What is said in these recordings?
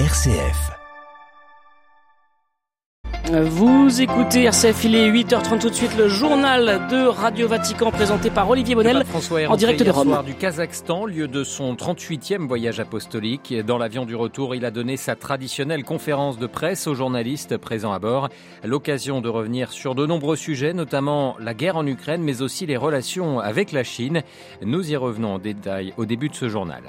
RCF. Vous écoutez RCF, il est 8h30 tout de suite, le journal de Radio Vatican présenté par Olivier Bonnel François est en direct de Rome. soir du Kazakhstan, lieu de son 38e voyage apostolique. Dans l'avion du retour, il a donné sa traditionnelle conférence de presse aux journalistes présents à bord. L'occasion de revenir sur de nombreux sujets, notamment la guerre en Ukraine, mais aussi les relations avec la Chine. Nous y revenons en détail au début de ce journal.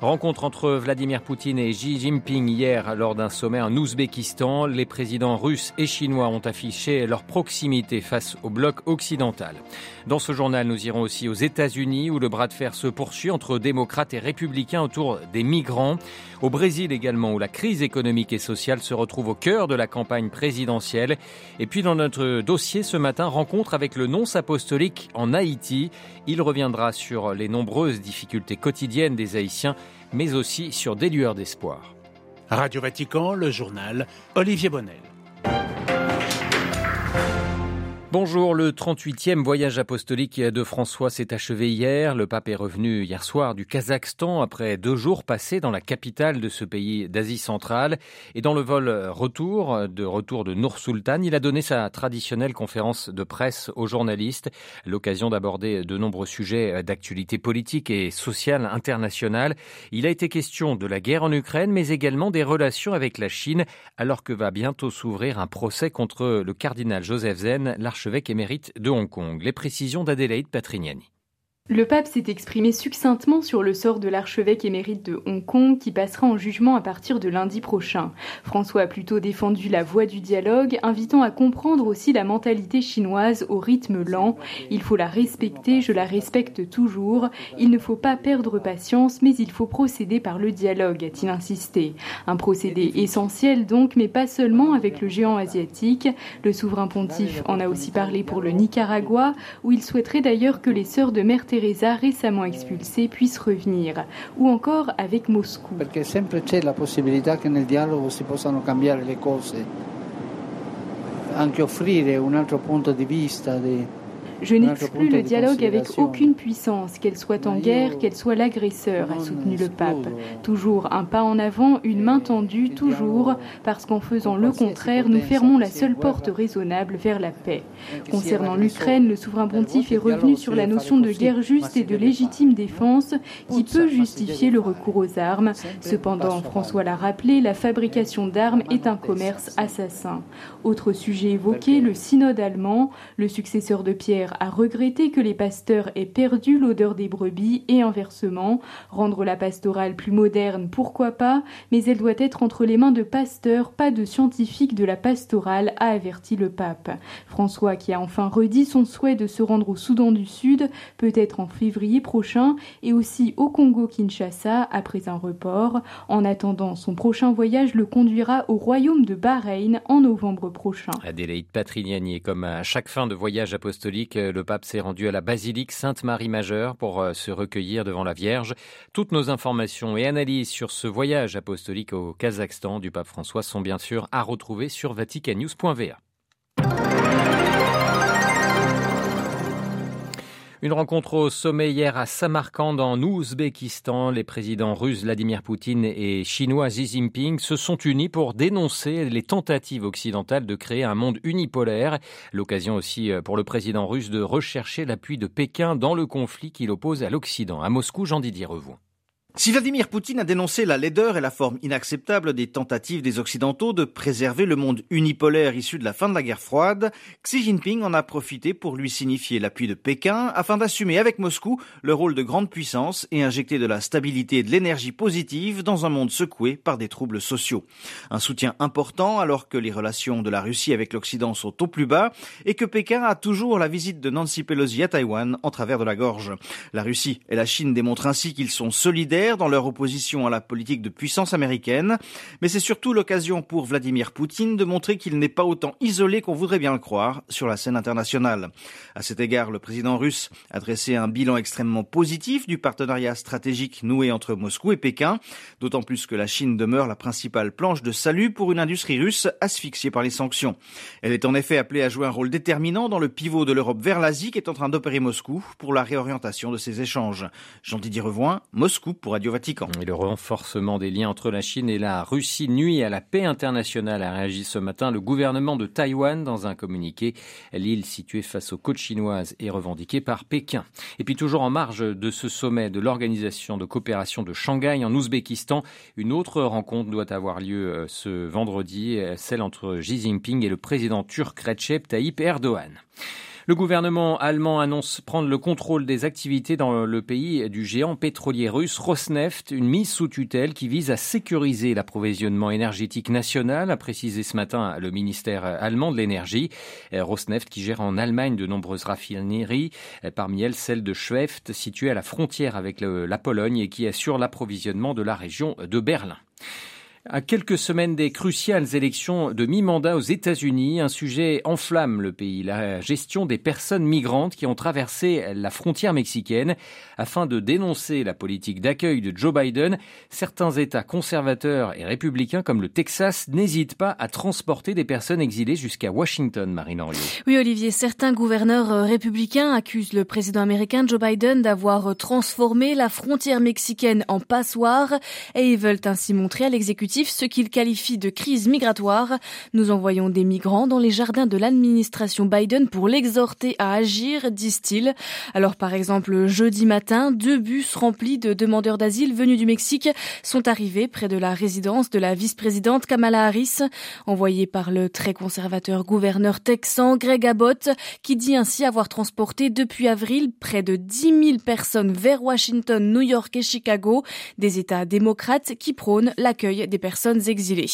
Rencontre entre Vladimir Poutine et Xi Jinping hier lors d'un sommet en Ouzbékistan. Les présidents russes et chinois ont affiché leur proximité face au bloc occidental. Dans ce journal, nous irons aussi aux États-Unis où le bras de fer se poursuit entre démocrates et républicains autour des migrants. Au Brésil également où la crise économique et sociale se retrouve au cœur de la campagne présidentielle. Et puis dans notre dossier ce matin, rencontre avec le nonce apostolique en Haïti. Il reviendra sur les nombreuses difficultés quotidiennes des Haïtiens, mais aussi sur des lueurs d'espoir. Radio Vatican, le journal Olivier Bonnel. Bonjour, le 38e voyage apostolique de François s'est achevé hier. Le pape est revenu hier soir du Kazakhstan après deux jours passés dans la capitale de ce pays d'Asie centrale. Et dans le vol retour, de retour de Nour Sultan, il a donné sa traditionnelle conférence de presse aux journalistes. L'occasion d'aborder de nombreux sujets d'actualité politique et sociale internationale. Il a été question de la guerre en Ukraine, mais également des relations avec la Chine, alors que va bientôt s'ouvrir un procès contre le cardinal Joseph Zen, l'archevêque émérite de Hong Kong. Les précisions d'Adélaïde Patrignani. Le pape s'est exprimé succinctement sur le sort de l'archevêque émérite de Hong Kong qui passera en jugement à partir de lundi prochain. François a plutôt défendu la voie du dialogue, invitant à comprendre aussi la mentalité chinoise au rythme lent. Il faut la respecter, je la respecte toujours. Il ne faut pas perdre patience, mais il faut procéder par le dialogue, a-t-il insisté. Un procédé essentiel donc, mais pas seulement avec le géant asiatique. Le souverain pontife en a aussi parlé pour le Nicaragua, où il souhaiterait d'ailleurs que les sœurs de Mère Teresa récemment expulsée puisse revenir, ou encore avec Moscou. Perché sempre c'è la possibilità che nel dialogo si possano cambiare le cose, anche offrire un altro punto di vista. Di... Je n'exclus le dialogue avec aucune puissance, qu'elle soit en guerre, qu'elle soit l'agresseur, a soutenu le pape. Toujours un pas en avant, une main tendue, toujours, parce qu'en faisant le contraire, nous fermons la seule porte raisonnable vers la paix. Concernant l'Ukraine, le souverain pontife est revenu sur la notion de guerre juste et de légitime défense qui peut justifier le recours aux armes. Cependant, François l'a rappelé, la fabrication d'armes est un commerce assassin. Autre sujet évoqué, le synode allemand, le successeur de Pierre a regretté que les pasteurs aient perdu l'odeur des brebis et inversement. Rendre la pastorale plus moderne, pourquoi pas, mais elle doit être entre les mains de pasteurs, pas de scientifiques de la pastorale, a averti le pape. François, qui a enfin redit son souhait de se rendre au Soudan du Sud, peut-être en février prochain, et aussi au Congo-Kinshasa après un report. En attendant, son prochain voyage le conduira au royaume de Bahreïn en novembre prochain. Adélaïde Patrignani, comme à chaque fin de voyage apostolique, le pape s'est rendu à la basilique Sainte-Marie-Majeure pour se recueillir devant la Vierge. Toutes nos informations et analyses sur ce voyage apostolique au Kazakhstan du pape François sont bien sûr à retrouver sur vaticanews.va. Une rencontre au sommet hier à Samarkand en Ouzbékistan. Les présidents russes Vladimir Poutine et chinois Xi Jinping se sont unis pour dénoncer les tentatives occidentales de créer un monde unipolaire. L'occasion aussi pour le président russe de rechercher l'appui de Pékin dans le conflit qui l'oppose à l'Occident. À Moscou, Jean-Didier Revoux. Si Vladimir Poutine a dénoncé la laideur et la forme inacceptable des tentatives des Occidentaux de préserver le monde unipolaire issu de la fin de la guerre froide, Xi Jinping en a profité pour lui signifier l'appui de Pékin afin d'assumer avec Moscou le rôle de grande puissance et injecter de la stabilité et de l'énergie positive dans un monde secoué par des troubles sociaux. Un soutien important alors que les relations de la Russie avec l'Occident sont au plus bas et que Pékin a toujours la visite de Nancy Pelosi à Taïwan en travers de la gorge. La Russie et la Chine démontrent ainsi qu'ils sont solidaires dans leur opposition à la politique de puissance américaine, mais c'est surtout l'occasion pour Vladimir Poutine de montrer qu'il n'est pas autant isolé qu'on voudrait bien le croire sur la scène internationale. À cet égard, le président russe a dressé un bilan extrêmement positif du partenariat stratégique noué entre Moscou et Pékin, d'autant plus que la Chine demeure la principale planche de salut pour une industrie russe asphyxiée par les sanctions. Elle est en effet appelée à jouer un rôle déterminant dans le pivot de l'Europe vers l'Asie qu'est en train d'opérer Moscou pour la réorientation de ses échanges. Jean-Didier Revoin, Moscou pour Et le renforcement des liens entre la Chine et la Russie nuit à la paix internationale, a réagi ce matin le gouvernement de Taïwan dans un communiqué. L'île située face aux côtes chinoises est revendiquée par Pékin. Et puis toujours en marge de ce sommet de l'Organisation de coopération de Shanghai en Ouzbékistan, une autre rencontre doit avoir lieu euh, ce vendredi, euh, celle entre Xi Jinping et le président turc Recep Tayyip Erdogan. Le gouvernement allemand annonce prendre le contrôle des activités dans le pays du géant pétrolier russe Rosneft, une mise sous tutelle qui vise à sécuriser l'approvisionnement énergétique national, a précisé ce matin le ministère allemand de l'énergie. Rosneft qui gère en Allemagne de nombreuses raffineries, parmi elles celle de Schweft située à la frontière avec la Pologne et qui assure l'approvisionnement de la région de Berlin. À quelques semaines des cruciales élections de mi-mandat aux États-Unis, un sujet enflamme le pays, la gestion des personnes migrantes qui ont traversé la frontière mexicaine. Afin de dénoncer la politique d'accueil de Joe Biden, certains États conservateurs et républicains comme le Texas n'hésitent pas à transporter des personnes exilées jusqu'à Washington, Marine Henriot. Oui, Olivier, certains gouverneurs euh, républicains accusent le président américain Joe Biden d'avoir euh, transformé la frontière mexicaine en passoire et ils veulent ainsi montrer à l'exécutif ce qu'il qualifie de crise migratoire. Nous envoyons des migrants dans les jardins de l'administration Biden pour l'exhorter à agir, disent-ils. Alors par exemple, jeudi matin, deux bus remplis de demandeurs d'asile venus du Mexique sont arrivés près de la résidence de la vice-présidente Kamala Harris, envoyée par le très conservateur gouverneur texan Greg Abbott, qui dit ainsi avoir transporté depuis avril près de 10 000 personnes vers Washington, New York et Chicago, des États démocrates qui prônent l'accueil des personnes exilées.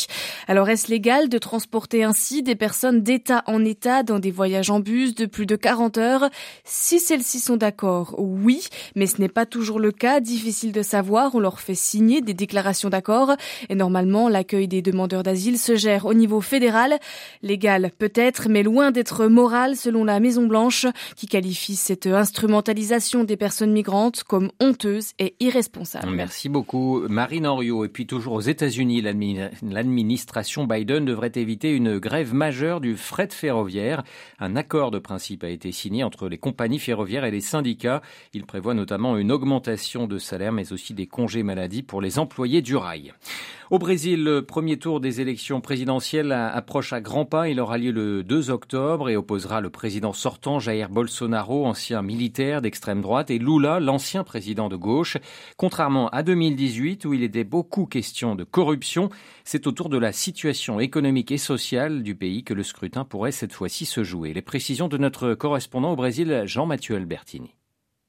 Alors est-ce légal de transporter ainsi des personnes d'État en État dans des voyages en bus de plus de 40 heures? Si celles-ci sont d'accord, oui, mais ce n'est pas toujours le cas, difficile de savoir, on leur fait signer des déclarations d'accord et normalement l'accueil des demandeurs d'asile se gère au niveau fédéral. Légal peut-être, mais loin d'être moral selon la Maison Blanche qui qualifie cette instrumentalisation des personnes migrantes comme honteuse et irresponsable. Merci beaucoup Marine Henriot et puis toujours aux États-Unis l'administration Biden devrait éviter une grève majeure du fret ferroviaire. Un accord de principe a été signé entre les compagnies ferroviaires et les syndicats. Il prévoit notamment une augmentation de salaire, mais aussi des congés maladie pour les employés du rail. Au Brésil, le premier tour des élections présidentielles approche à grands pas. Il aura lieu le 2 octobre et opposera le président sortant Jair Bolsonaro, ancien militaire d'extrême droite, et Lula, l'ancien président de gauche. Contrairement à 2018 où il était beaucoup question de corruption, c'est autour de la situation économique et sociale du pays que le scrutin pourrait cette fois-ci se jouer. Les précisions de notre correspondant au Brésil, Jean-Mathieu Albertini.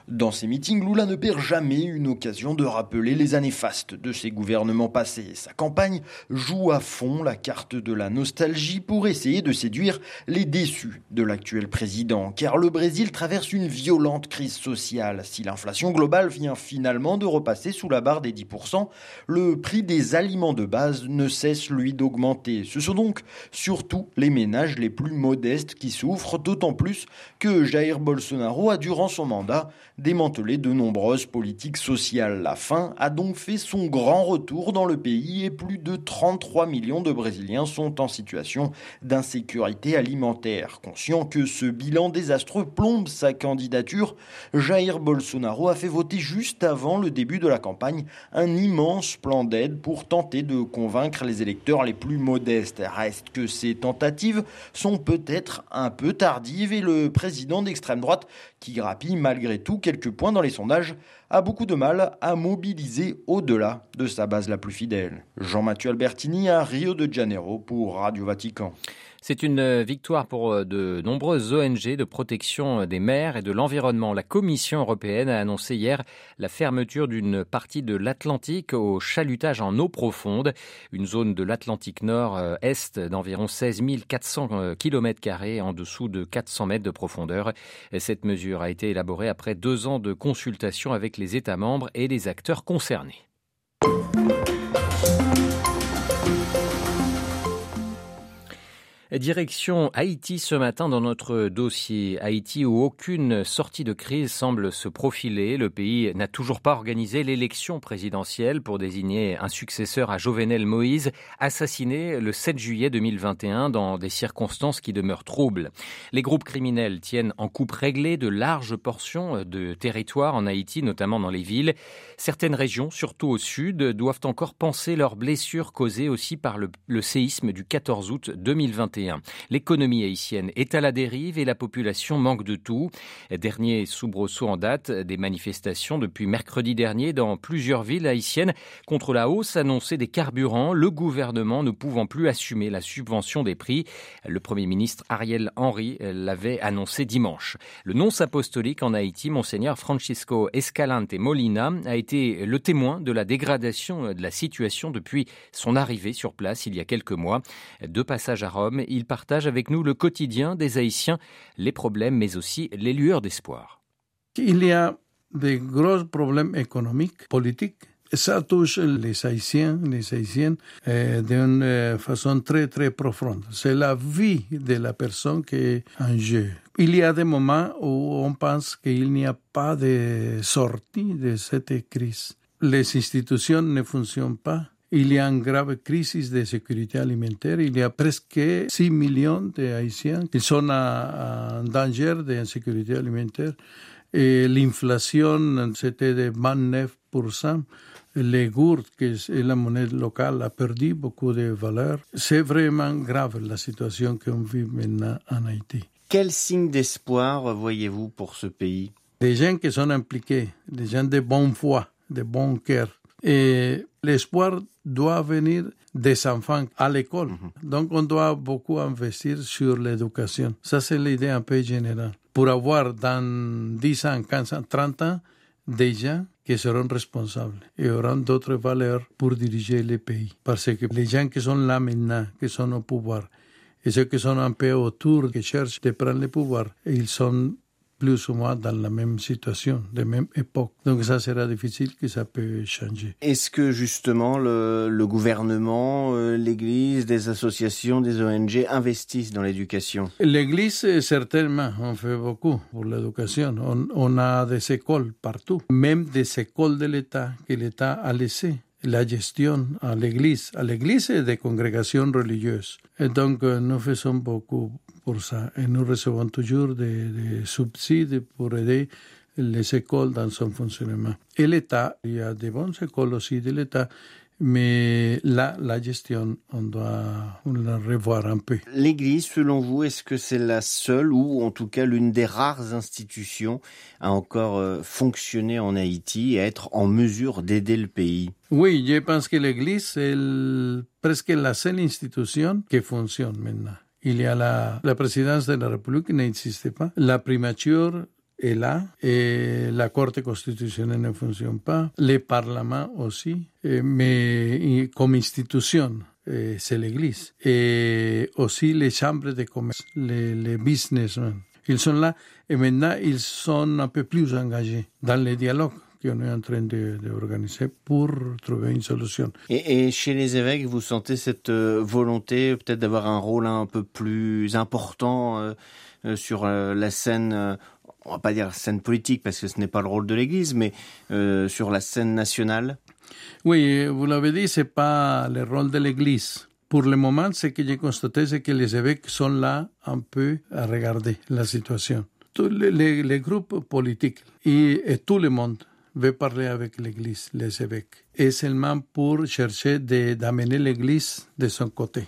Dans ces meetings, Lula ne perd jamais une occasion de rappeler les années fastes de ses gouvernements passés. Sa campagne joue à fond la carte de la nostalgie pour essayer de séduire les déçus de l'actuel président, car le Brésil traverse une violente crise sociale. Si l'inflation globale vient finalement de repasser sous la barre des 10%, le prix des aliments de base ne cesse lui d'augmenter. Ce sont donc surtout les ménages les plus modestes qui souffrent, d'autant plus que Jair Bolsonaro a durant son mandat démantelé de nombreuses politiques sociales. La faim a donc fait son grand retour dans le pays et plus de 33 millions de Brésiliens sont en situation d'insécurité alimentaire. Conscient que ce bilan désastreux plombe sa candidature, Jair Bolsonaro a fait voter juste avant le début de la campagne un immense plan d'aide pour tenter de convaincre les électeurs les plus modestes. Reste que ces tentatives sont peut-être un peu tardives et le président d'extrême droite, qui grappille malgré tout quelques points dans les sondages, a beaucoup de mal à mobiliser au-delà de sa base la plus fidèle. Jean-Mathieu Albertini à Rio de Janeiro pour Radio Vatican. C'est une euh, victoire pour euh, de nombreuses ONG de protection euh, des mers et de l'environnement. La Commission européenne a annoncé hier la fermeture d'une partie de l'Atlantique au chalutage en eau profonde, une zone de l'Atlantique Nord-Est d'environ 16 400 km en dessous de 400 mètres de profondeur. Cette mesure a été élaborée après deux ans de consultation avec les États membres et les acteurs concernés. Direction Haïti ce matin dans notre dossier. Haïti où aucune sortie de crise semble se profiler. Le pays n'a toujours pas organisé l'élection présidentielle pour désigner un successeur à Jovenel Moïse, assassiné le 7 juillet 2021 dans des circonstances qui demeurent troubles. Les groupes criminels tiennent en coupe réglée de larges portions de territoire en Haïti, notamment dans les villes. Certaines régions, surtout au sud, doivent encore penser leurs blessures causées aussi par le, le séisme du 14 août 2021. L'économie haïtienne est à la dérive et la population manque de tout. Dernier soubresaut en date des manifestations depuis mercredi dernier dans plusieurs villes haïtiennes contre la hausse annoncée des carburants, le gouvernement ne pouvant plus assumer la subvention des prix. Le Premier ministre Ariel Henry l'avait annoncé dimanche. Le nonce apostolique en Haïti, Monseigneur Francisco Escalante Molina, a été le témoin de la dégradation de la situation depuis son arrivée sur place il y a quelques mois. De passage à Rome, il partage avec nous le quotidien des Haïtiens, les problèmes mais aussi les lueurs d'espoir. Il y a de gros problèmes économiques, politiques. Ça touche les Haïtiens, les Haïtiennes euh, d'une euh, façon très très profonde. C'est la vie de la personne qui est en jeu. Il y a des moments où on pense qu'il n'y a pas de sortie de cette crise. Les institutions ne fonctionnent pas. Il y a une grave crise de sécurité alimentaire. Il y a presque 6 millions de Haïtiens qui sont en danger d'insécurité alimentaire. Et l'inflation, c'était de 29%. Les gourdes, est la monnaie locale, a perdu beaucoup de valeur. C'est vraiment grave la situation qu'on vit maintenant en Haïti. Quel signe d'espoir voyez-vous pour ce pays? Des gens qui sont impliqués, des gens de bonne foi, de bon cœur. Et l'espoir doit venir des enfants à l'école. -hmm. Donc on doit beaucoup investir sur l'éducation. Ça, c'est l'idée un peu générale. Pour avoir dans 10 ans, 15 ans, 30 ans, des gens qui seront responsables et auront d'autres valeurs pour diriger le pays. Parce que les gens qui sont là maintenant, qui sont au pouvoir, et ceux qui sont un peu autour, qui cherchent de prendre le pouvoir, ils sont plus ou moins dans la même situation, de même époque. Donc ça sera difficile que ça peut changer. Est-ce que justement le, le gouvernement, euh, l'Église, des associations, des ONG investissent dans l'éducation? L'Église, certainement, on fait beaucoup pour l'éducation. On, on a des écoles partout, même des écoles de l'État que l'État a laissées la gestion à l'Église, à l'Église et des congrégations religieuses. Et donc, nous faisons beaucoup pour ça. Et nous recevons toujours des, des subsides pour aider les écoles dans son fonctionnement. Et l'État, il y a des bonnes écoles aussi de l'État, mais là, la gestion, on doit la revoir un peu. L'Église, selon vous, est-ce que c'est la seule ou en tout cas l'une des rares institutions à encore euh, fonctionner en Haïti et à être en mesure d'aider le pays? Oui, je pense que l'Église, c'est presque la seule institution qui fonctionne maintenant. Il y a la, présidence de la République qui n'existe pas, la primature est là et la Corte constitutionnelle ne fonctionne pas, le Parlement aussi, mais comme institution, c'est l'Église. Et aussi les chambres de commerce, les, les businessmen. Ils sont là et maintenant ils sont un peu plus engagés dans le dialogue qu'on est en train d'organiser pour trouver une solution. Et, et, chez les évêques, vous sentez cette volonté peut-être d'avoir un rôle un peu plus important euh, sur euh, la scène euh, on va pas dire scène politique parce que ce n'est pas le rôle de l'Église, mais euh, sur la scène nationale? Oui, vous l'avez dit, c'est pas le rôle de l'Église. Pour le moment, ce que j'ai constaté, c'est que les évêques sont là un peu à regarder la situation. Tous les, les, les groupes politiques et, et, tout le monde veut parler avec l'Église, les évêques, et seulement pour chercher d'amener l'Église de son côté.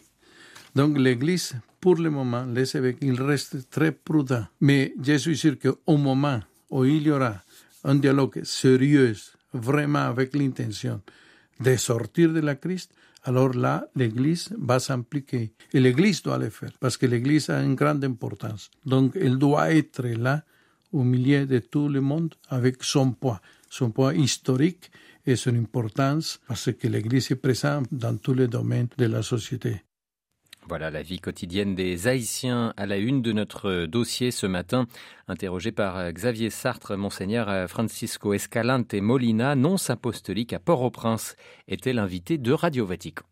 Donc l'Église, pour le moment, les évêques, ils restent très prudents. Mais je suis sûr qu'au moment où il y aura un dialogue sérieux, vraiment avec l'intention de sortir de la crise, alors là, l'Église va s'impliquer. Et l'Église doit le faire, parce que l'Église a une grande importance. Donc, elle doit être là, au milieu de tout le monde, avec son poids, son poids historique et son importance, parce que l'Église est présente dans tous les domaines de la société. Voilà la vie quotidienne des Haïtiens à la une de notre dossier ce matin. Interrogé par Xavier Sartre, Monseigneur Francisco Escalante Molina, nonce apostolique à Port-au-Prince, était l'invité de Radio Vatican.